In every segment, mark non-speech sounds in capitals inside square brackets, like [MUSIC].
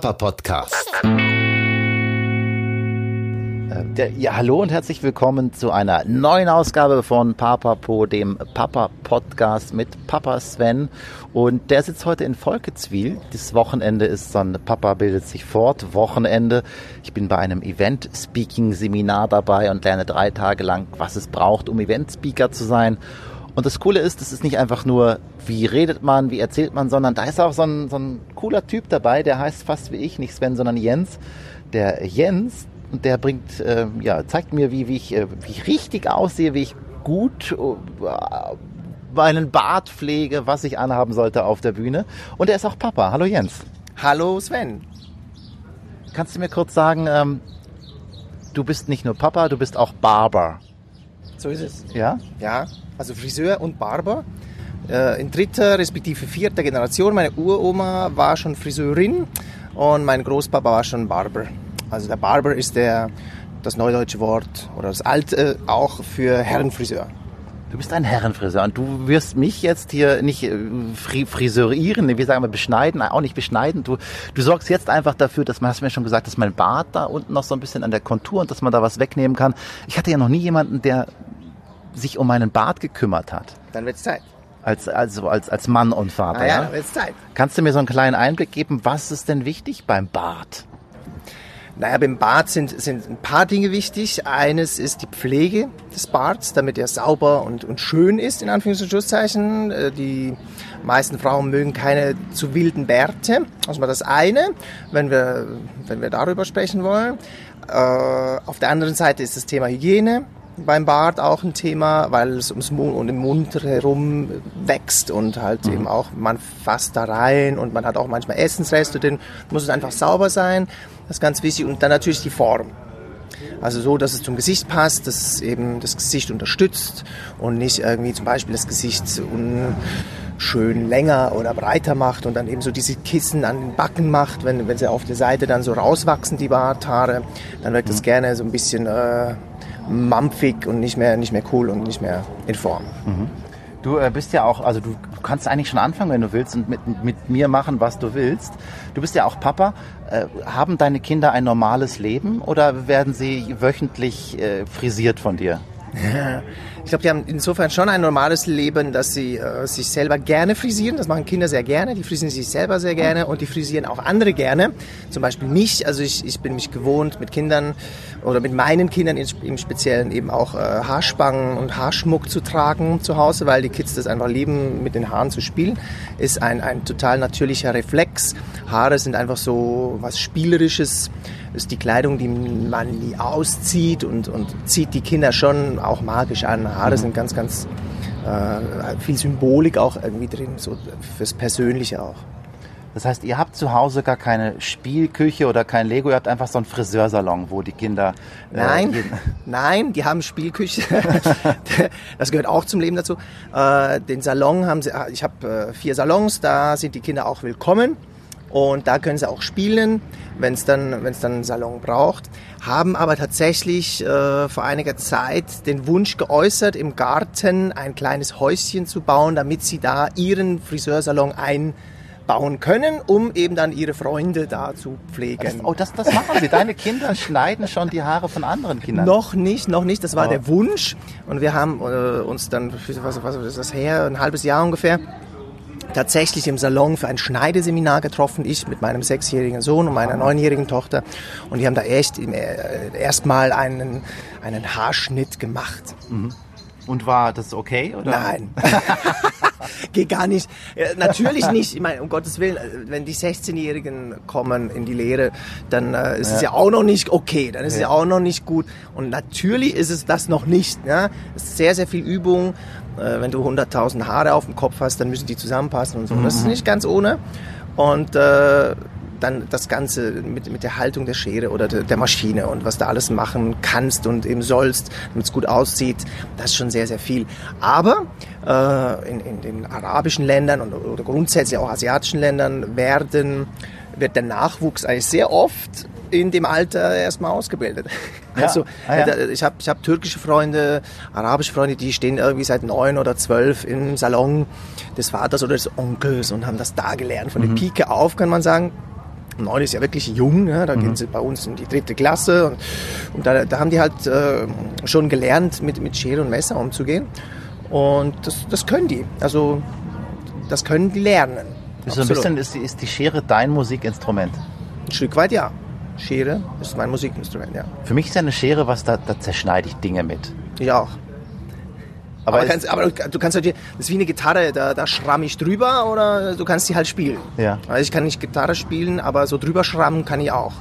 Papa Podcast. Äh, ja, hallo und herzlich willkommen zu einer neuen Ausgabe von Papa Po, dem Papa Podcast mit Papa Sven. Und der sitzt heute in Volketswil. Das Wochenende ist ein Papa bildet sich fort Wochenende. Ich bin bei einem Event-Speaking-Seminar dabei und lerne drei Tage lang, was es braucht, um Event-Speaker zu sein. Und das Coole ist, es ist nicht einfach nur, wie redet man, wie erzählt man, sondern da ist auch so ein, so ein cooler Typ dabei, der heißt fast wie ich, nicht Sven, sondern Jens. Der Jens, der bringt, äh, ja, zeigt mir, wie, wie, ich, äh, wie ich richtig aussehe, wie ich gut äh, meinen Bart pflege, was ich anhaben sollte auf der Bühne. Und er ist auch Papa. Hallo Jens. Hallo Sven. Kannst du mir kurz sagen, ähm, du bist nicht nur Papa, du bist auch Barber. So ist es. Ja? Ja, also Friseur und Barber. Äh, in dritter respektive vierter Generation. Meine Uroma war schon Friseurin und mein Großpapa war schon Barber. Also der Barber ist der, das neudeutsche Wort oder das alte auch für Herrenfriseur. Du bist ein Herrenfriseur und du wirst mich jetzt hier nicht äh, friseurieren, wie sagen wir, beschneiden, auch nicht beschneiden. Du, du sorgst jetzt einfach dafür, dass man, hast mir schon gesagt, dass mein Bart da unten noch so ein bisschen an der Kontur und dass man da was wegnehmen kann. Ich hatte ja noch nie jemanden, der sich um meinen Bart gekümmert hat. Dann wird's Zeit. Als, also als, als Mann und Vater. Ah, ja, ja? dann wird's Zeit. Kannst du mir so einen kleinen Einblick geben, was ist denn wichtig beim Bart? Naja, beim Bart sind, sind ein paar Dinge wichtig. Eines ist die Pflege des Barts, damit er sauber und, und schön ist, in Anführungs- und Schlusszeichen. Äh, Die meisten Frauen mögen keine zu wilden Bärte. Das ist mal das eine, wenn wir, wenn wir darüber sprechen wollen. Äh, Auf der anderen Seite ist das Thema Hygiene beim Bart auch ein Thema, weil es ums Mund und im Mund herum wächst und halt eben auch, man fasst da rein und man hat auch manchmal Essensreste drin, muss es einfach sauber sein, das ist ganz wichtig. Und dann natürlich die Form. Also so, dass es zum Gesicht passt, dass es eben das Gesicht unterstützt und nicht irgendwie zum Beispiel das Gesicht unschön länger oder breiter macht und dann eben so diese Kissen an den Backen macht, wenn, wenn sie auf der Seite dann so rauswachsen, die Barthaare, dann wirkt das gerne so ein bisschen äh, mampfig und nicht mehr, nicht mehr cool und nicht mehr in Form. Du äh, bist ja auch, also du kannst eigentlich schon anfangen, wenn du willst und mit, mit mir machen, was du willst. Du bist ja auch Papa. Äh, haben deine Kinder ein normales Leben oder werden sie wöchentlich äh, frisiert von dir? Ich glaube, die haben insofern schon ein normales Leben, dass sie äh, sich selber gerne frisieren. Das machen Kinder sehr gerne. Die frisieren sich selber sehr gerne und die frisieren auch andere gerne. Zum Beispiel mich. Also ich, ich bin mich gewohnt, mit Kindern oder mit meinen Kindern im Speziellen eben auch äh, Haarspangen und Haarschmuck zu tragen zu Hause, weil die Kids das einfach lieben, mit den Haaren zu spielen. Ist ein, ein total natürlicher Reflex. Haare sind einfach so was Spielerisches ist die Kleidung, die man nie auszieht und, und zieht die Kinder schon auch magisch an. Haare sind ganz, ganz äh, viel Symbolik auch irgendwie drin, so fürs Persönliche auch. Das heißt, ihr habt zu Hause gar keine Spielküche oder kein Lego, ihr habt einfach so einen Friseursalon, wo die Kinder... äh, Nein, [LAUGHS] nein, die haben Spielküche. [LAUGHS] [LAUGHS] das gehört auch zum Leben dazu. Äh, den Salon haben sie, ich habe äh, vier Salons, da sind die Kinder auch willkommen. Und da können sie auch spielen, wenn es dann, wenn es dann einen Salon braucht. Haben aber tatsächlich äh, vor einiger Zeit den Wunsch geäußert, im Garten ein kleines Häuschen zu bauen, damit sie da ihren Friseursalon einbauen können, um eben dann ihre Freunde da zu pflegen. Das, oh, das, das machen sie. Deine Kinder schneiden schon die Haare von anderen Kindern. Noch nicht, noch nicht. Das war Aber- der Wunsch. Und wir haben äh, uns dann, was, was ist das her, ein halbes Jahr ungefähr, tatsächlich im Salon für ein Schneideseminar getroffen. Ich mit meinem sechsjährigen Sohn und meiner neunjährigen Tochter. Und die haben da echt äh, erstmal einen, einen Haarschnitt gemacht. Und war das okay? Oder? Nein. [LAUGHS] Geht gar nicht. Äh, natürlich nicht. Ich meine, um Gottes Willen, äh, wenn die 16-Jährigen kommen in die Lehre, dann äh, ist es ja auch noch nicht okay. Dann ist es ja auch noch nicht gut. Und natürlich ist es das noch nicht. Ja? Es ist sehr, sehr viel Übung. Äh, wenn du 100.000 Haare auf dem Kopf hast, dann müssen die zusammenpassen und so. Das ist nicht ganz ohne. Und äh, dann das Ganze mit, mit der Haltung der Schere oder der, der Maschine und was du alles machen kannst und eben sollst, damit es gut aussieht, das ist schon sehr, sehr viel. Aber äh, in, in den arabischen Ländern und, oder grundsätzlich auch asiatischen Ländern werden, wird der Nachwuchs eigentlich sehr oft in dem Alter erstmal ausgebildet. Ja. Also Ah, ja. äh, ich habe ich hab türkische Freunde, arabische Freunde, die stehen irgendwie seit neun oder zwölf im Salon des Vaters oder des Onkels und haben das da gelernt. Von Mhm. der Pike auf, kann man sagen. Neun ist ja wirklich jung, ja, da gehen sie bei uns in die dritte Klasse und, und da, da haben die halt äh, schon gelernt, mit, mit Schere und Messer umzugehen. Und das, das können die. Also das können die lernen. Ist, so ein bisschen, ist, die, ist die Schere dein Musikinstrument? Ein Stück weit ja. Schere ist mein Musikinstrument, ja. Für mich ist eine Schere, was da, da zerschneide ich Dinge mit. Ich auch. Aber, Aber, kannst, aber du kannst halt, das ist wie eine Gitarre, da, da schramm ich drüber oder du kannst sie halt spielen. Ja. Also ich kann nicht Gitarre spielen, aber so drüber schrammen kann ich auch.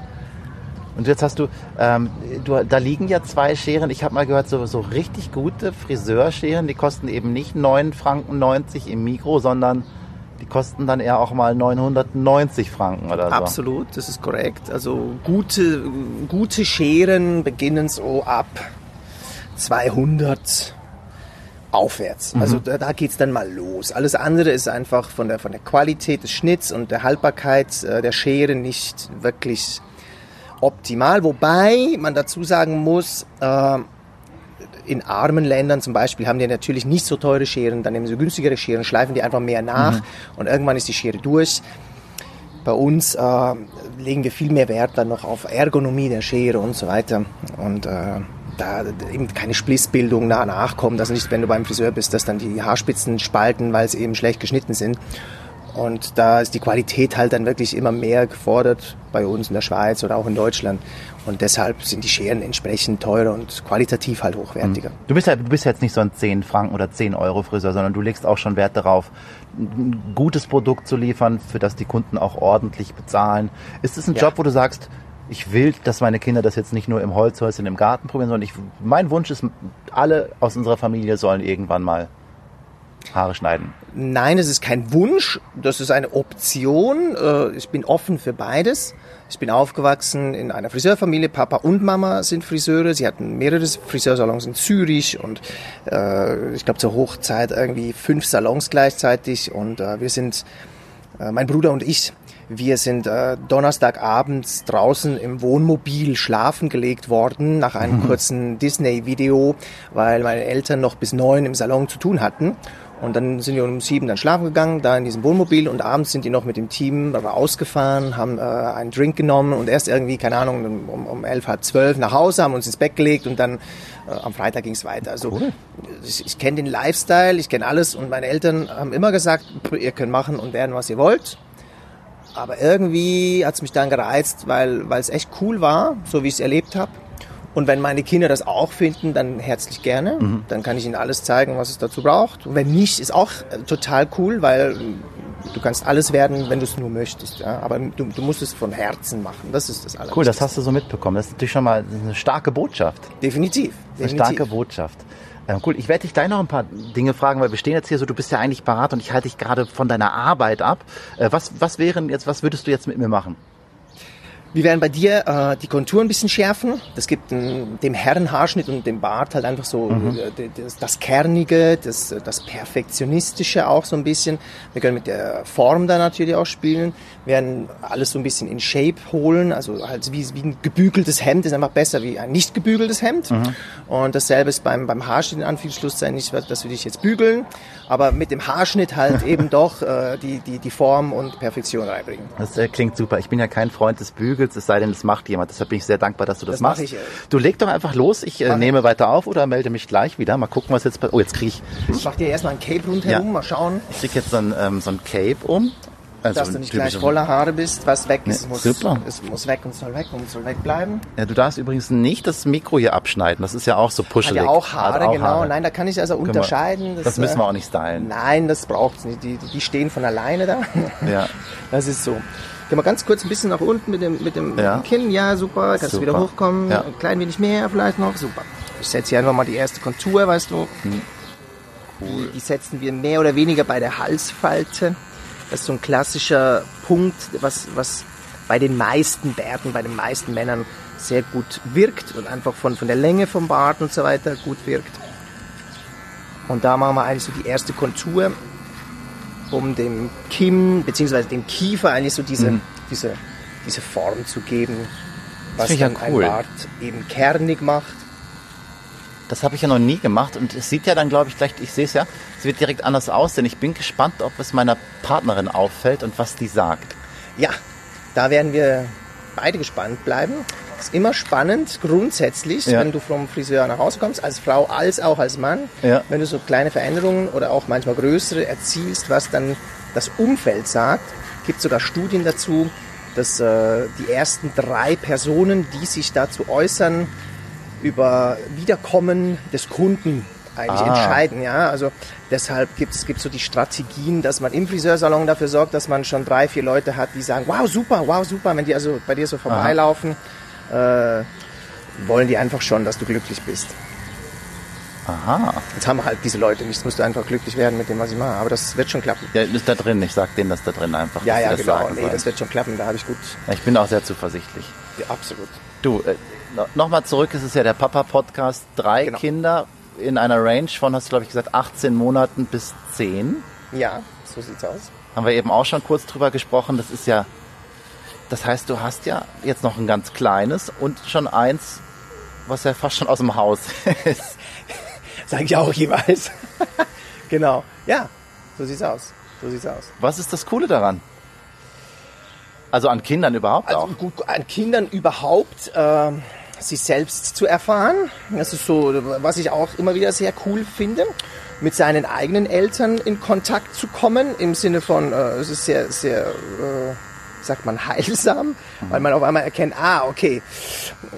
Und jetzt hast du, ähm, du, da liegen ja zwei Scheren. Ich habe mal gehört, so, so richtig gute Friseurscheren, die kosten eben nicht 9 Franken 90 im Mikro, sondern die kosten dann eher auch mal 990 Franken oder so. Absolut, das ist korrekt. Also gute, gute Scheren beginnen so ab 200 aufwärts. Mhm. Also da, da geht's dann mal los. Alles andere ist einfach von der, von der Qualität des Schnitts und der Haltbarkeit äh, der Schere nicht wirklich optimal. Wobei man dazu sagen muss, äh, in armen Ländern zum Beispiel haben die natürlich nicht so teure Scheren, dann nehmen sie günstigere Scheren, schleifen die einfach mehr nach Mhm. und irgendwann ist die Schere durch. Bei uns äh, legen wir viel mehr Wert dann noch auf Ergonomie der Schere und so weiter. Und äh, da eben keine Splissbildung nah nachkommt. Also nicht, wenn du beim Friseur bist, dass dann die Haarspitzen spalten, weil sie eben schlecht geschnitten sind. Und da ist die Qualität halt dann wirklich immer mehr gefordert bei uns in der Schweiz oder auch in Deutschland. Und deshalb sind die Scheren entsprechend teurer und qualitativ halt hochwertiger. Du bist ja, du bist jetzt nicht so ein 10 Franken oder 10 Euro Friseur, sondern du legst auch schon Wert darauf, ein gutes Produkt zu liefern, für das die Kunden auch ordentlich bezahlen. Ist es ein Ja. Job, wo du sagst, ich will, dass meine Kinder das jetzt nicht nur im Holzhäuschen im Garten probieren, sondern ich, mein Wunsch ist, alle aus unserer Familie sollen irgendwann mal Haare schneiden. Nein, es ist kein Wunsch, das ist eine Option. Äh, Ich bin offen für beides. Ich bin aufgewachsen in einer Friseurfamilie. Papa und Mama sind Friseure. Sie hatten mehrere Friseursalons in Zürich und äh, ich glaube zur Hochzeit irgendwie fünf Salons gleichzeitig. Und äh, wir sind, äh, mein Bruder und ich, wir sind äh, Donnerstagabends draußen im Wohnmobil schlafen gelegt worden nach einem kurzen Disney-Video, weil meine Eltern noch bis neun im Salon zu tun hatten. Und dann sind wir um sieben dann schlafen gegangen, da in diesem Wohnmobil. Und abends sind die noch mit dem Team rausgefahren, haben äh, einen Drink genommen und erst irgendwie, keine Ahnung, um, um elf, halb zwölf nach Hause, haben uns ins Bett gelegt und dann äh, am Freitag ging es weiter. Also ich, ich kenne den Lifestyle, ich kenne alles und meine Eltern haben immer gesagt, ihr könnt machen und werden, was ihr wollt. Aber irgendwie hat's mich dann gereizt, weil weil es echt cool war, so wie ich es erlebt habe. Und wenn meine Kinder das auch finden, dann herzlich gerne. Dann kann ich ihnen alles zeigen, was es dazu braucht. Und wenn nicht, ist auch äh, total cool, weil äh, du kannst alles werden, wenn du es nur möchtest. Ja? Aber du, du musst es von Herzen machen. Das ist das alles. Cool, das hast du so mitbekommen. Das ist natürlich schon mal eine starke Botschaft. Definitiv. Eine definitiv. starke Botschaft. Ähm, cool, ich werde dich gleich noch ein paar Dinge fragen, weil wir stehen jetzt hier so, du bist ja eigentlich parat und ich halte dich gerade von deiner Arbeit ab. Äh, was, was wären jetzt, was würdest du jetzt mit mir machen? Wir werden bei dir äh, die Kontur ein bisschen schärfen. Das gibt ähm, dem Herrenhaarschnitt und dem Bart halt einfach so äh, d- das, das Kernige, das, das Perfektionistische auch so ein bisschen. Wir können mit der Form da natürlich auch spielen. Wir werden alles so ein bisschen in Shape holen. Also halt wie, wie ein gebügeltes Hemd ist einfach besser wie ein nicht gebügeltes Hemd. Und dasselbe ist beim, beim Haarschnitt in Anführungsschlusszeichen nicht, dass wir dich jetzt bügeln, aber mit dem Haarschnitt halt [LAUGHS] eben doch äh, die, die, die Form und Perfektion reinbringen. Das äh, klingt super. Ich bin ja kein Freund des Bügels, es sei denn, es macht jemand. Deshalb bin ich sehr dankbar, dass du das, Das mach machst. ich, äh. Du leg doch einfach los. Ich äh, Mach nehme weiter auf oder melde mich gleich wieder. Mal gucken, was jetzt passiert. Oh, jetzt kriege ich, Ich mach dir erstmal ein Cape rundherum, Ja. mal schauen. ich krieg jetzt so ein, ähm, so ein Cape um. Also dass du nicht gleich voller Haare bist, was weg ist, Nee, muss, super. es muss weg und soll weg und soll wegbleiben. Ja, du darfst übrigens nicht das Mikro hier abschneiden. Das ist ja auch so Hat puschelig. ja auch Haare, Hat auch genau. Haare. Nein, da kann ich also unterscheiden. Das müssen wir äh, auch nicht stylen. Nein, das braucht's nicht. Die, die stehen von alleine da. Ja. Das ist so. Geh mal ganz kurz ein bisschen nach unten mit dem, mit dem, mit Ja. dem Kinn. Ja, super. Kannst Super. du wieder hochkommen. Ja. Ein klein wenig mehr vielleicht noch. Super. Ich setze hier einfach mal die erste Kontur, weißt du. Hm. Die, die setzen wir mehr oder weniger bei der Halsfalte. Das ist so ein klassischer Punkt, was, was bei den meisten Bärten, bei den meisten Männern sehr gut wirkt und einfach von, von der Länge vom Bart und so weiter gut wirkt. Und da machen wir eigentlich so die erste Kontur, um dem Kinn bzw. dem Kiefer eigentlich so diese, diese, diese Form zu geben, was ich ja dann cool. ein Bart eben kernig macht. Das habe ich ja noch nie gemacht und es sieht ja dann, glaube ich, gleich, ich sehe es ja, es wird direkt anders aussehen. Ich bin gespannt, ob es meiner Partnerin auffällt und was die sagt. Ja, Da werden wir beide gespannt bleiben. Ist immer spannend, grundsätzlich, Ja. wenn du vom Friseur nach Hause kommst, als Frau als auch als Mann, Ja. wenn du so kleine Veränderungen oder auch manchmal größere erzielst, was dann das Umfeld sagt. Gibt sogar Studien dazu, dass äh, die ersten drei Personen, die sich dazu äußern, über Wiederkommen des Kunden eigentlich Ah. entscheiden. Ja? Also deshalb gibt es so die Strategien, dass man im Friseursalon dafür sorgt, dass man schon drei, vier Leute hat, die sagen, wow, super, wow, super, wenn die also bei dir so vorbeilaufen, äh, wollen die einfach schon, dass du glücklich bist. Aha. Jetzt haben wir halt diese Leute nicht, jetzt musst du einfach glücklich werden mit dem, was ich mache. Aber das wird schon klappen. Ja, ist da drin. Ich sag denen das da drin einfach. Ja, ja, genau. Nee, sollen. das wird schon klappen, da habe ich gut. Ich bin auch sehr zuversichtlich. Ja, absolut. Du, äh, no- nochmal zurück, es ist ja der Papa-Podcast. Drei Genau. Kinder in einer Range von, hast du glaube ich gesagt, 18 Monaten bis 10. Ja, so sieht's aus. Haben wir eben auch schon kurz drüber gesprochen. Das ist ja, das heißt, du hast ja jetzt noch ein ganz kleines und schon eins, was ja fast schon aus dem Haus [LAUGHS] ist. Sag ich auch jeweils. [LAUGHS] genau. Ja, so sieht's aus. So sieht's aus. Was ist das Coole daran? Also an Kindern überhaupt Also auch. gut, an Kindern überhaupt äh, sich selbst zu erfahren. Das ist so, was ich auch immer wieder sehr cool finde. Mit seinen eigenen Eltern in Kontakt zu kommen, im Sinne von, äh, es ist sehr, sehr, äh, sagt man, heilsam, weil man auf einmal erkennt, ah, okay,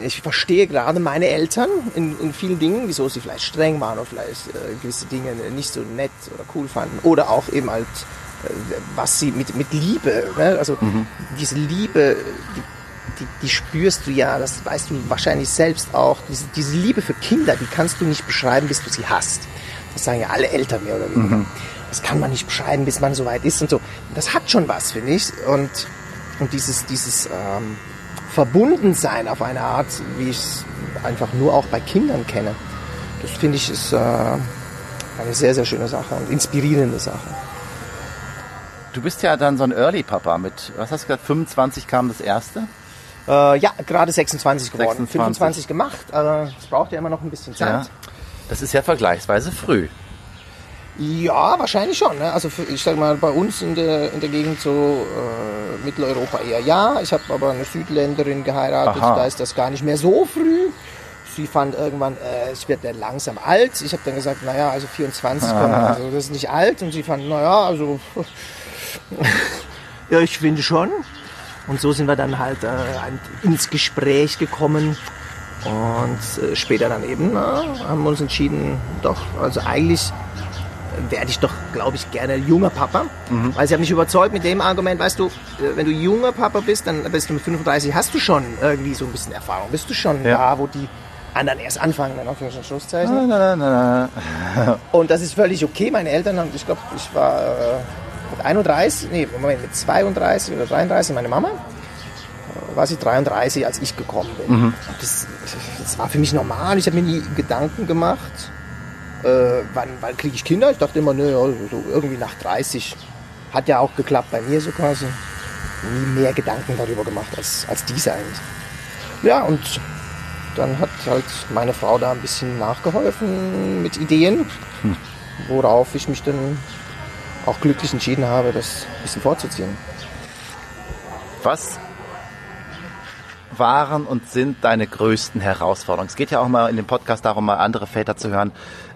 ich verstehe gerade meine Eltern in, in vielen Dingen, wieso sie vielleicht streng waren oder vielleicht äh, gewisse Dinge nicht so nett oder cool fanden. Oder auch eben halt, äh, was sie mit, mit Liebe, ne? also diese Liebe, die, die, die spürst du ja, das weißt du wahrscheinlich selbst auch. Diese, diese Liebe für Kinder, die kannst du nicht beschreiben, bis du sie hast. Das sagen ja alle Eltern mehr oder weniger. Das kann man nicht beschreiben, bis man so weit ist und so. Das hat schon was, finde ich. Und, und dieses, dieses ähm, Verbundensein auf eine Art, wie ich es einfach nur auch bei Kindern kenne, das finde ich ist äh, eine sehr, sehr schöne Sache und inspirierende Sache. Du bist ja dann so ein Early-Papa mit, was hast du gesagt, 25 kam das erste? Äh, ja, gerade 26 geworden. 26. 25 gemacht, aber es braucht ja immer noch ein bisschen Zeit. Ja. Das ist ja vergleichsweise früh. Ja, wahrscheinlich schon. Ne? Also für, ich sag mal, bei uns in der, in der Gegend so äh, Mitteleuropa eher ja. Ich habe aber eine Südländerin geheiratet, Aha. da ist das gar nicht mehr so früh. Sie fand irgendwann, äh, ich werde langsam alt. Ich habe dann gesagt, naja, also 24, komm, also das ist nicht alt. Und sie fand, naja, also [LAUGHS] ja, ich finde schon. Und so sind wir dann halt äh, ins Gespräch gekommen. Und äh, später dann eben na, haben wir uns entschieden, doch, also eigentlich werde ich doch, glaube ich, gerne junger Papa. Weil sie hat mich überzeugt mit dem Argument, weißt du, äh, wenn du junger Papa bist, dann bist du mit 35, hast du schon irgendwie so ein bisschen Erfahrung. Bist du schon Ja. da, wo die anderen erst anfangen, dann auf und Schlusszeichen. Na, na, na, na. [LAUGHS] Und das ist völlig okay. Meine Eltern haben, ich glaube, ich war äh, mit 31, nee, Moment, mit 32 oder 33, meine Mama, äh, war sie 33, als ich gekommen bin. Und Das, das war für mich normal. Ich habe mir nie Gedanken gemacht, äh, wann, wann kriege ich Kinder. Ich dachte immer, ne, ja, so irgendwie nach 30. Hat ja auch geklappt bei mir so quasi. Nie mehr Gedanken darüber gemacht als, als diese eigentlich. Ja, und dann hat halt meine Frau da ein bisschen nachgeholfen mit Ideen, worauf ich mich dann auch glücklich entschieden habe, das ein bisschen vorzuziehen. Was waren und sind deine größten Herausforderungen? Es geht ja auch mal in dem Podcast darum, mal andere Väter zu hören.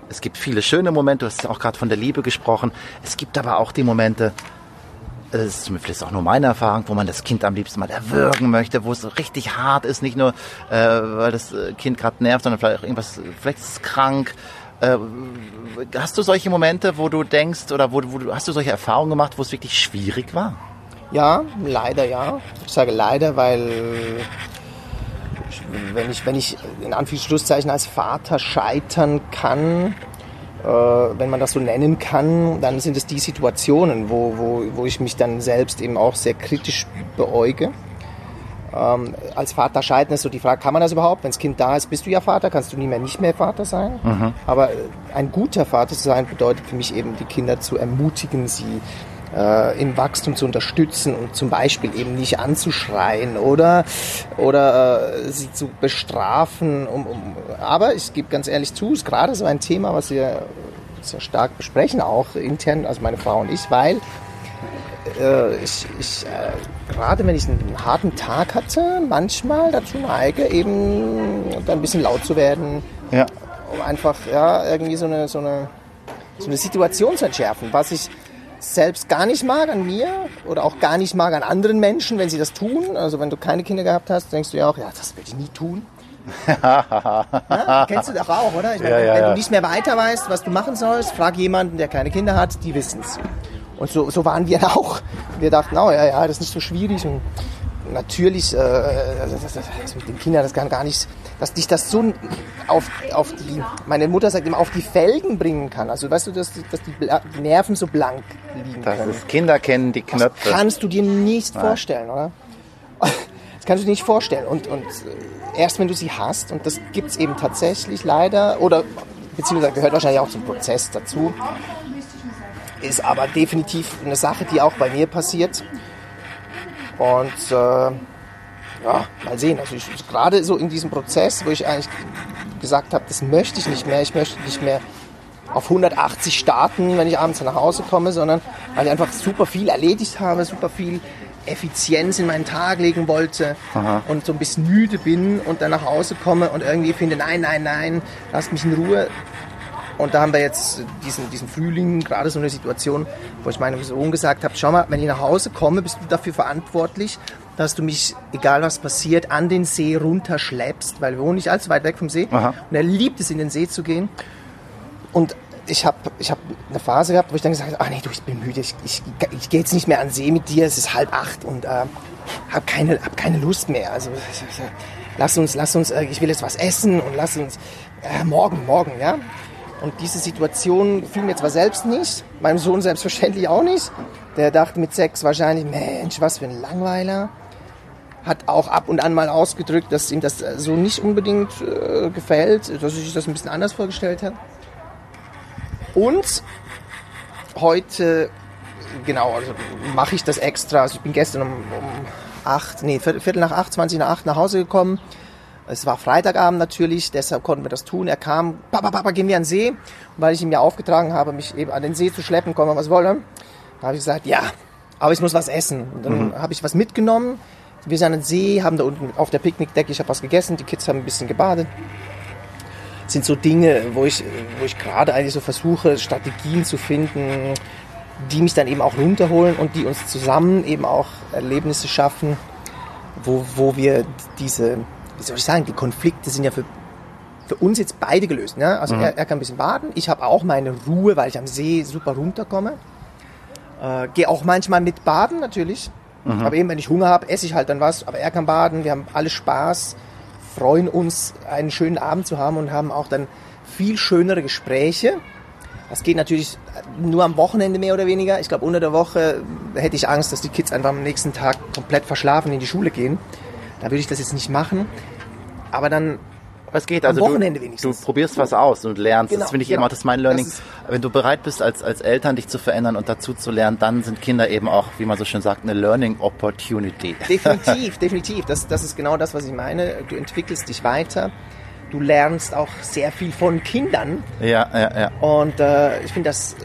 Es gibt viele schöne Momente, du hast auch gerade von der Liebe gesprochen. Es gibt aber auch die Momente, das ist zumindest auch nur meine Erfahrung, wo man das Kind am liebsten mal erwürgen möchte, wo es richtig hart ist, nicht nur, äh, weil das äh, Kind gerade nervt, sondern vielleicht auch irgendwas, vielleicht ist es krank. Äh, hast du solche Momente, wo du denkst, oder wo, wo hast du solche Erfahrungen gemacht, wo es wirklich schwierig war? Ja, leider ja. Ich sage leider, weil wenn ich, wenn ich in Anführungszeichen als Vater scheitern kann, äh, wenn man das so nennen kann, dann sind es die Situationen, wo, wo, wo ich mich dann selbst eben auch sehr kritisch beäuge. Ähm, als Vater scheitern ist so die Frage, kann man das überhaupt? Wenn das Kind da ist, bist du ja Vater, kannst du nie mehr nicht mehr Vater sein. Aber äh, ein guter Vater zu sein bedeutet für mich eben, die Kinder zu ermutigen, sie äh, im Wachstum zu unterstützen und zum Beispiel eben nicht anzuschreien oder, oder äh, sie zu bestrafen. Um, um, aber ich gebe ganz ehrlich zu, ist gerade so ein Thema, was wir sehr stark besprechen, auch intern, also meine Frau und ich, weil äh, ich, ich äh, gerade wenn ich einen harten Tag hatte, manchmal dazu neige, eben ein bisschen laut zu werden, Ja. um einfach ja, irgendwie so eine, so, eine, so eine Situation zu entschärfen, was ich selbst gar nicht mag an mir oder auch gar nicht mag an anderen Menschen, wenn sie das tun. Also wenn du keine Kinder gehabt hast, denkst du ja auch, ja, das werde ich nie tun. [LAUGHS] ja, kennst du doch auch, oder? Ich meine, Ja, ja, wenn du nicht mehr weiter weißt, was du machen sollst, frag jemanden, der keine Kinder hat, die wissen's. Und so, so waren wir [LAUGHS] auch. Wir dachten, oh ja, ja, das ist nicht so schwierig und natürlich, äh, das, das, das, das mit den Kindern, das kann gar nicht, dass dich das so auf, auf die, meine Mutter sagt immer, auf die Felgen bringen kann. Also weißt du, dass, die- dass die Nerven so blank liegen Das können. ist Kinder kennen die Das Knöpfe. kannst du dir nicht vorstellen, oder? [LAUGHS] Das kannst du dir nicht vorstellen. Und, und äh, erst wenn du sie hast, und das gibt es eben tatsächlich leider, oder beziehungsweise gehört wahrscheinlich auch zum Prozess dazu, ist aber definitiv eine Sache, die auch bei mir passiert. Und äh, ja, mal sehen. Also ich, gerade so in diesem Prozess, wo ich eigentlich gesagt habe, das möchte ich nicht mehr, ich möchte nicht mehr auf 180 starten, wenn ich abends nach Hause komme, sondern weil ich einfach super viel erledigt habe, super viel Effizienz in meinen Tag legen wollte und so ein bisschen müde bin und dann nach Hause komme und irgendwie finde, nein, nein, nein, lasst mich in Ruhe. Und da haben wir jetzt diesen, diesen Frühling gerade so eine Situation, wo ich meinem Sohn gesagt habe, schau mal, wenn ich nach Hause komme, bist du dafür verantwortlich, dass du mich, egal was passiert, an den See runterschleppst, weil wir wohnen nicht allzu weit weg vom See. Aha. Und er liebt es, in den See zu gehen. Und ich habe ich hab eine Phase gehabt, wo ich dann gesagt habe, ach nee, du, ich bin müde, ich, ich, ich gehe jetzt nicht mehr an den See mit dir, es ist halb acht und äh, habe keine, hab keine Lust mehr. Also lass uns, lass uns, äh, ich will jetzt was essen und lass uns, äh, morgen, morgen, ja. Und diese Situation fiel mir zwar selbst nicht, meinem Sohn selbstverständlich auch nicht. Der dachte mit sechs wahrscheinlich, Mensch, was für ein Langweiler. Hat auch ab und an mal ausgedrückt, dass ihm das äh, so nicht unbedingt äh, gefällt, dass sich das ein bisschen anders vorgestellt hat. Und heute, genau, also mache ich das extra. Also ich bin gestern um, um acht, nee, Viertel Viertel nach acht, 20 nach acht nach Hause gekommen. Es war Freitagabend natürlich, deshalb konnten wir das tun. Er kam, Papa, Papa, gehen wir an den See. Und weil ich ihm ja aufgetragen habe, mich eben an den See zu schleppen, kommen wir was wollen, habe ich gesagt, ja, aber ich muss was essen. Und dann habe ich was mitgenommen. Wir sind an den See, haben da unten auf der Picknickdecke, ich habe was gegessen, die Kids haben ein bisschen gebadet sind so Dinge, wo ich, wo ich gerade eigentlich so versuche, Strategien zu finden, die mich dann eben auch runterholen und die uns zusammen eben auch Erlebnisse schaffen, wo, wo wir diese, wie soll ich sagen, die Konflikte sind ja für, für uns jetzt beide gelöst. Ne? Also er, er kann ein bisschen baden, ich habe auch meine Ruhe, weil ich am See super runterkomme. Äh, Gehe auch manchmal mit baden natürlich. Aber eben, wenn ich Hunger habe, esse ich halt dann was. Aber er kann baden, wir haben alle Spaß, freuen uns, einen schönen Abend zu haben und haben auch dann viel schönere Gespräche. Das geht natürlich nur am Wochenende mehr oder weniger. Ich glaube, unter der Woche hätte ich Angst, dass die Kids einfach am nächsten Tag komplett verschlafen in die Schule gehen. Da würde ich das jetzt nicht machen. Aber dann Es geht Am also Wochenende du, wenigstens. du probierst was aus und lernst. Genau, das finde ich genau. eben auch das ist mein Learning. Das Wenn du bereit bist als als Eltern dich zu verändern und dazu zu lernen, dann sind Kinder eben auch, wie man so schön sagt, eine Learning Opportunity. Definitiv, [LAUGHS] definitiv. Das, das ist genau das, was ich meine. Du entwickelst dich weiter. Du lernst auch sehr viel von Kindern. Ja, ja, ja. Und äh, ich finde das äh,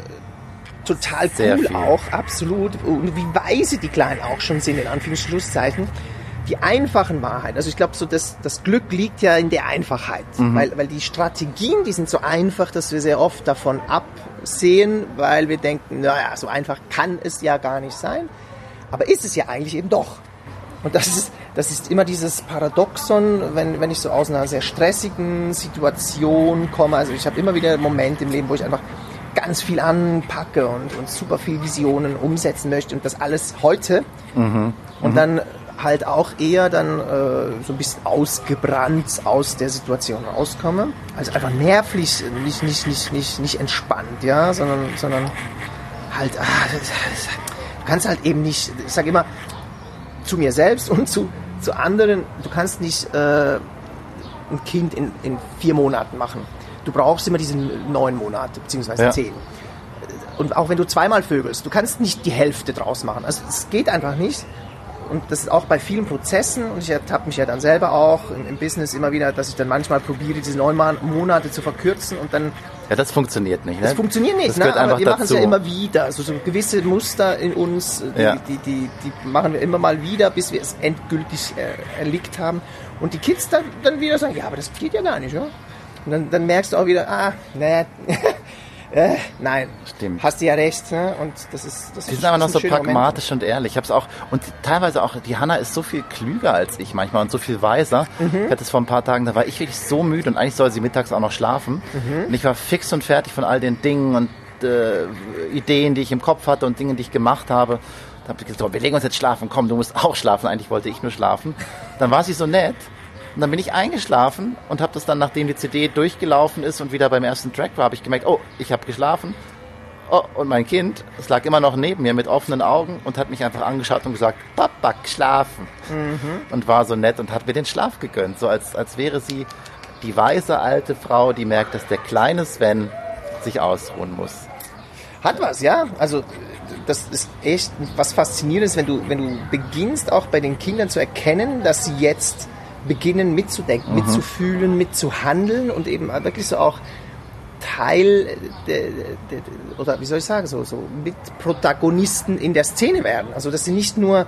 total Sehr cool viel. auch, absolut. Und wie weise die Kleinen auch schon sind, in Anführungszeichen. Die einfachen Wahrheiten. Also ich glaube, so das, das Glück liegt ja in der Einfachheit. Weil, weil die Strategien, die sind so einfach, dass wir sehr oft davon absehen, weil wir denken, naja, so einfach kann es ja gar nicht sein. Aber ist es ja eigentlich eben doch. Und das ist, das ist immer dieses Paradoxon, wenn, wenn ich so aus einer sehr stressigen Situation komme. Also ich habe immer wieder Momente im Leben, wo ich einfach ganz viel anpacke und, und super viel Visionen umsetzen möchte und das alles heute. Und dann halt auch eher dann äh, so ein bisschen ausgebrannt aus der Situation rauskomme. Also einfach nervlich, nicht, nicht, nicht, nicht, nicht entspannt, ja, sondern, sondern halt, ah, du kannst halt eben nicht, ich sage immer, zu mir selbst und zu, zu anderen, du kannst nicht äh, ein Kind in, in vier Monaten machen. Du brauchst immer diese neun Monate, beziehungsweise Ja. zehn. Und auch wenn du zweimal vögelst, du kannst nicht die Hälfte draus machen. Also es geht einfach nicht. Und das ist auch bei vielen Prozessen, und ich ertappe mich ja dann selber auch im, im Business immer wieder, dass ich dann manchmal probiere, diese neun Monate zu verkürzen und dann ja, das funktioniert nicht. Ne? Das funktioniert nicht, das ne? aber wir machen es ja immer wieder. Also so gewisse Muster in uns, die, ja. die, die, die, machen wir immer mal wieder, bis wir es endgültig äh, erlickt haben. Und die Kids dann, dann wieder sagen, ja, aber das geht ja gar nicht, ja? Und dann, dann merkst du auch wieder, ah, ne, [LAUGHS] äh, nein, Stimmt. hast du ja recht. Ne? Und das ist, das die sind aber noch so pragmatisch Moment. und ehrlich. Ich hab's auch und teilweise auch. Die Hanna ist so viel klüger als ich manchmal und so viel weiser. Mhm. Ich hatte es vor ein paar Tagen. Da war ich wirklich so müde und eigentlich soll sie mittags auch noch schlafen. Mhm. Und ich war fix und fertig von all den Dingen und äh, Ideen, die ich im Kopf hatte und Dingen, die ich gemacht habe. Da habe ich gesagt, wir legen uns jetzt schlafen. Komm, du musst auch schlafen. Eigentlich wollte ich nur schlafen. Dann war sie so nett und dann bin ich eingeschlafen und habe das dann, nachdem die CD durchgelaufen ist und wieder beim ersten Track war, habe ich gemerkt, oh, ich habe geschlafen. Oh, und mein Kind, es lag immer noch neben mir mit offenen Augen und hat mich einfach angeschaut und gesagt, Papa, schlafen. Mhm. Und war so nett und hat mir den Schlaf gegönnt. So als, als wäre sie die weise alte Frau, die merkt, dass der kleine Sven sich ausruhen muss. Hat was, ja. Also das ist echt was Faszinierendes, wenn du, wenn du beginnst, auch bei den Kindern zu erkennen, dass sie jetzt beginnen mitzudenken, mhm. mitzufühlen, mitzuhandeln und eben wirklich so auch Teil de, de, de, oder wie soll ich sagen, so, so mit Protagonisten in der Szene werden. Also dass sie nicht nur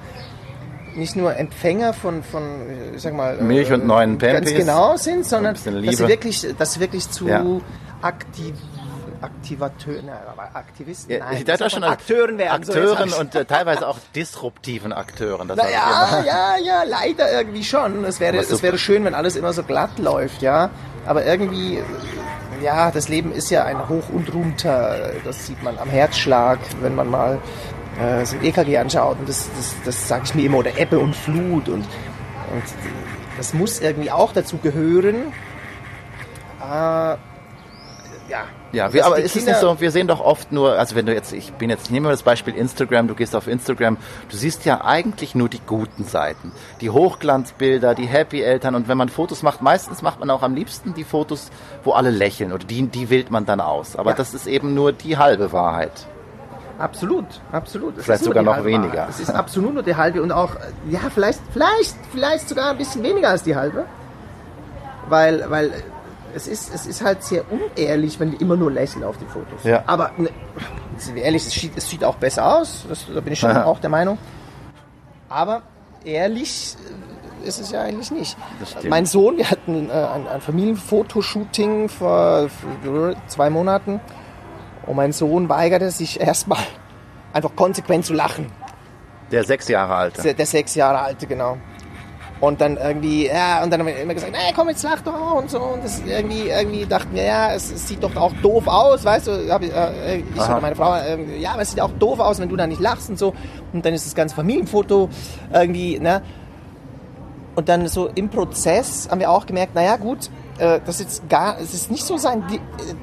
nicht nur Empfänger von, von ich sag mal Milch und neuen Pampers ganz genau sind, sondern dass sie wirklich, dass sie wirklich zu ja. aktiv Aktivateur, ne, Aktivisten, ja, nein, da schon Akteuren werden. Akteuren so, und äh, teilweise auch disruptiven Akteuren. Das ja, [LAUGHS] ja, ja, leider irgendwie schon. Es wäre, es wäre schön, wenn alles immer so glatt läuft, ja. Aber irgendwie, ja, das Leben ist ja ein hoch und runter. Das sieht man am Herzschlag, wenn man mal äh, das EKG anschaut. Und das, das, das sage ich mir immer, oder Ebbe und Flut. Und, und das muss irgendwie auch dazu gehören. Äh, ja. Ja, wir, aber ist es nicht so, wir sehen doch oft nur, also wenn du jetzt, ich bin jetzt, nehmen wir das Beispiel Instagram, du gehst auf Instagram, du siehst ja eigentlich nur die guten Seiten, die Hochglanzbilder, die Happy Eltern und wenn man Fotos macht, meistens macht man auch am liebsten die Fotos, wo alle lächeln oder die, die wählt man dann aus. Aber ja. das ist eben nur die halbe Wahrheit. Absolut, absolut. Es vielleicht sogar noch weniger. Wahrheit. Es ist absolut nur die halbe und auch, ja, vielleicht, vielleicht, vielleicht sogar ein bisschen weniger als die halbe. Weil, weil es ist, es ist halt sehr unehrlich, wenn die immer nur lächeln auf den Fotos. Ja. Aber ne, sind wir ehrlich, es sieht, es sieht auch besser aus, das, da bin ich schon Aha. auch der Meinung. Aber ehrlich äh, ist es ja eigentlich nicht. Mein Sohn, wir hatten äh, ein, ein Familienfotoshooting vor, vor zwei Monaten und mein Sohn weigerte sich erstmal einfach konsequent zu lachen. Der sechs Jahre alte. Der, der sechs Jahre alte, genau. Und dann irgendwie, ja, und dann haben wir immer gesagt, ey, komm, jetzt lach doch und so. Und das irgendwie, irgendwie dachten wir, ja, es, es sieht doch auch doof aus, weißt du, hab ich, äh, ich oder meine Frau, äh, ja, aber es sieht auch doof aus, wenn du da nicht lachst und so. Und dann ist das ganze Familienfoto irgendwie, ne? Und dann so im Prozess haben wir auch gemerkt, naja, gut, äh, das ist jetzt gar, es ist nicht so sein,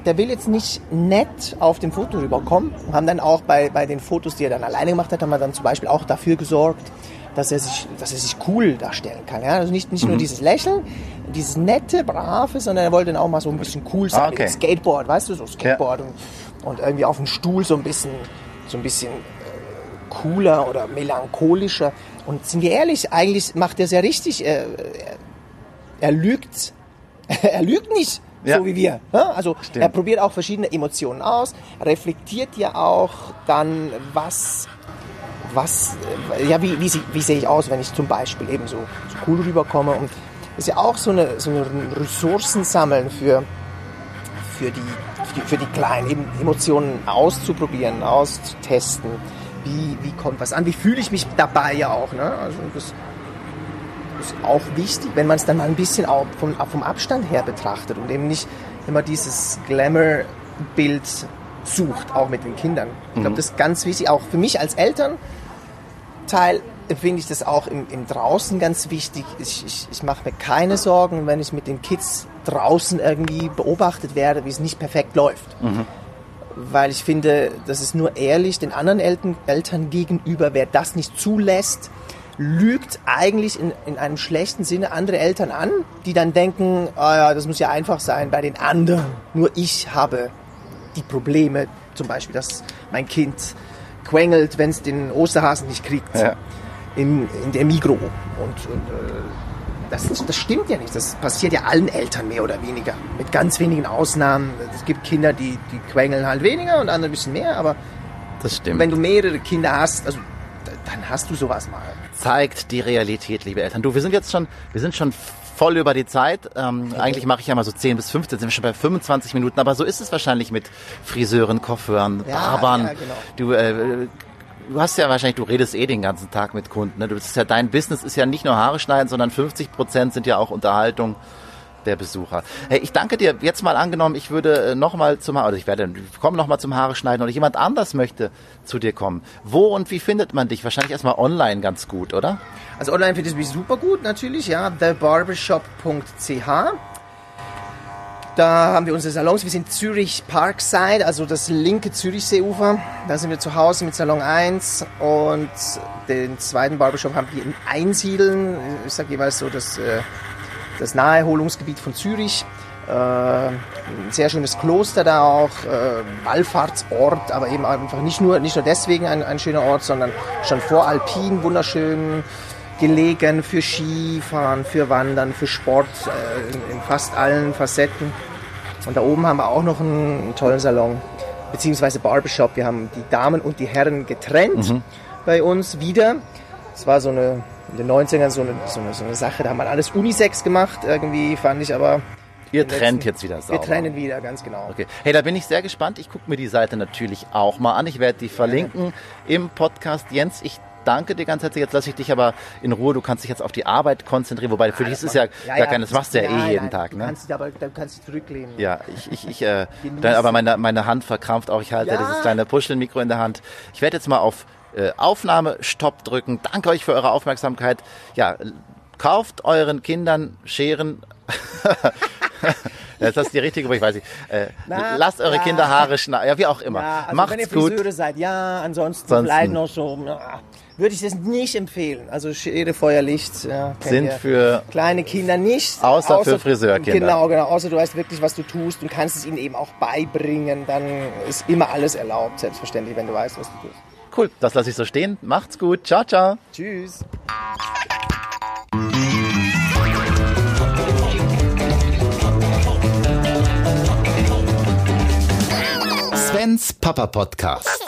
der will jetzt nicht nett auf dem Foto rüberkommen. Haben dann auch bei, bei den Fotos, die er dann alleine gemacht hat, haben wir dann zum Beispiel auch dafür gesorgt, dass er sich, dass er sich cool darstellen kann. Ja? Also nicht, nicht mhm. nur dieses Lächeln, dieses nette, brave, sondern er wollte dann auch mal so ein bisschen cool sein. Ah, okay. Skateboard, weißt du, so Skateboard ja. und, und irgendwie auf dem Stuhl so ein bisschen, so ein bisschen äh, cooler oder melancholischer. Und sind wir ehrlich, eigentlich macht er es ja richtig. Er, er, er lügt. [LAUGHS] er lügt nicht. Ja. so wie wir. Also Stimmt. er probiert auch verschiedene Emotionen aus, reflektiert ja auch dann, was was, ja, wie, wie, wie sehe ich aus, wenn ich zum Beispiel eben so, so cool rüberkomme und das ist ja auch so eine, so eine Ressourcen sammeln für, für, die, für, die, für die Kleinen, Emotionen auszuprobieren, auszutesten. Wie, wie kommt was an? Wie fühle ich mich dabei ja auch? Ne? Also das ist auch wichtig, wenn man es dann mal ein bisschen auch vom, vom Abstand her betrachtet und eben nicht immer dieses Glamour-Bild sucht, auch mit den Kindern. Ich glaube, mhm. das ist ganz wichtig, auch für mich als Eltern, Teil finde ich das auch im, im Draußen ganz wichtig. Ich, ich, ich mache mir keine Sorgen, wenn ich mit den Kids draußen irgendwie beobachtet werde, wie es nicht perfekt läuft. Mhm. Weil ich finde, das ist nur ehrlich den anderen Eltern, Eltern gegenüber. Wer das nicht zulässt, lügt eigentlich in, in einem schlechten Sinne andere Eltern an, die dann denken, oh ja, das muss ja einfach sein bei den anderen. Nur ich habe die Probleme, zum Beispiel, dass mein Kind quengelt, wenn es den Osterhasen nicht kriegt. Ja. in, in der Migro. Und, und äh, das, das stimmt ja nicht. Das passiert ja allen Eltern mehr oder weniger. Mit ganz wenigen Ausnahmen. Es gibt Kinder, die, die quengeln halt weniger und andere ein bisschen mehr, aber Das stimmt. wenn du mehrere Kinder hast, also dann hast du sowas mal. zeigt die Realität, liebe Eltern. Du, wir sind jetzt schon, wir sind schon voll über die Zeit. Ähm, eigentlich mache ich ja mal so 10 bis 15, sind wir schon bei 25 Minuten, aber so ist es wahrscheinlich mit Friseuren, Coiffeuren, Ja, Barbern. ja, genau. Du, äh, du hast ja wahrscheinlich, du redest eh den ganzen Tag mit Kunden. Ne? Du, das ist ja dein Business ist ja nicht nur Haare schneiden, sondern 50 Prozent sind ja auch Unterhaltung der Besucher. Hey, ich danke dir. Jetzt mal angenommen, ich würde noch mal zum Haare, ich werde, ich komme noch mal zum Haare schneiden oder jemand anders möchte zu dir kommen. Wo und wie findet man dich? Wahrscheinlich erstmal online ganz gut, oder? Also online findest du mich super gut natürlich, ja, thebarbershop.ch. Da haben wir unsere Salons. Wir sind Zürich Parkside, also das linke Zürichseeufer. Da sind wir zu Hause mit Salon 1 und den zweiten Barbershop haben wir in Einsiedeln. Ich sage jeweils so das, äh, das Naherholungsgebiet von Zürich. Äh, ein sehr schönes Kloster da auch, äh, Wallfahrtsort, aber eben einfach nicht nur, nicht nur deswegen ein, ein schöner Ort, sondern schon vor Alpin, wunderschön gelegen für Skifahren, für Wandern, für Sport äh, in, fast allen Facetten. Und da oben haben wir auch noch einen, einen tollen Salon, beziehungsweise Barbershop. Wir haben die Damen und die Herren getrennt bei uns wieder. Es war so eine, in den 90ern so eine, so, eine, so eine Sache, da haben wir alles Unisex gemacht. Irgendwie fand ich aber, Ihr trennt letzten- jetzt wieder sauber. wir trennen wieder, ganz genau. Okay. Hey, da bin ich sehr gespannt. Ich gucke mir die Seite natürlich auch mal an. Ich werde die verlinken im Podcast. Jens, ich danke dir ganz herzlich. Jetzt lasse ich dich aber in Ruhe. Du kannst dich jetzt auf die Arbeit konzentrieren. Wobei für dich ist es ja, gar kein, das machst du ja, eh jeden Tag. Du Ne? kannst dich aber, du kannst dich zurücklehnen. Ja, ich, ich, ich äh, [LAUGHS] dann, aber meine, meine Hand verkrampft auch. Ich halte Ja. dieses kleine Puschelmikro in der Hand. Ich werde jetzt mal auf äh, Aufnahme Stopp drücken. Danke euch für eure Aufmerksamkeit. Ja, kauft euren Kindern Scheren. [LAUGHS] Ist das die richtige, aber ich weiß nicht. Äh, Na, lasst eure ja. Kinder Haare schneiden. Ja, wie auch immer. Ja, also Macht's wenn ihr gut. Friseure seid, ja, ansonsten Ansonsten- vielleicht noch so, ja, würde ich das nicht empfehlen. Also Schere, Feuer, Licht, ja, Sind für kleine Kinder nicht. Außer für Friseurkinder. Genau, genau. Außer du weißt wirklich, was du tust und kannst es ihnen eben auch beibringen, dann ist immer alles erlaubt, selbstverständlich, wenn du weißt, was du tust. Cool. Das lasse ich so stehen. Macht's gut. Ciao, ciao. Tschüss. Svens Papa Podcast.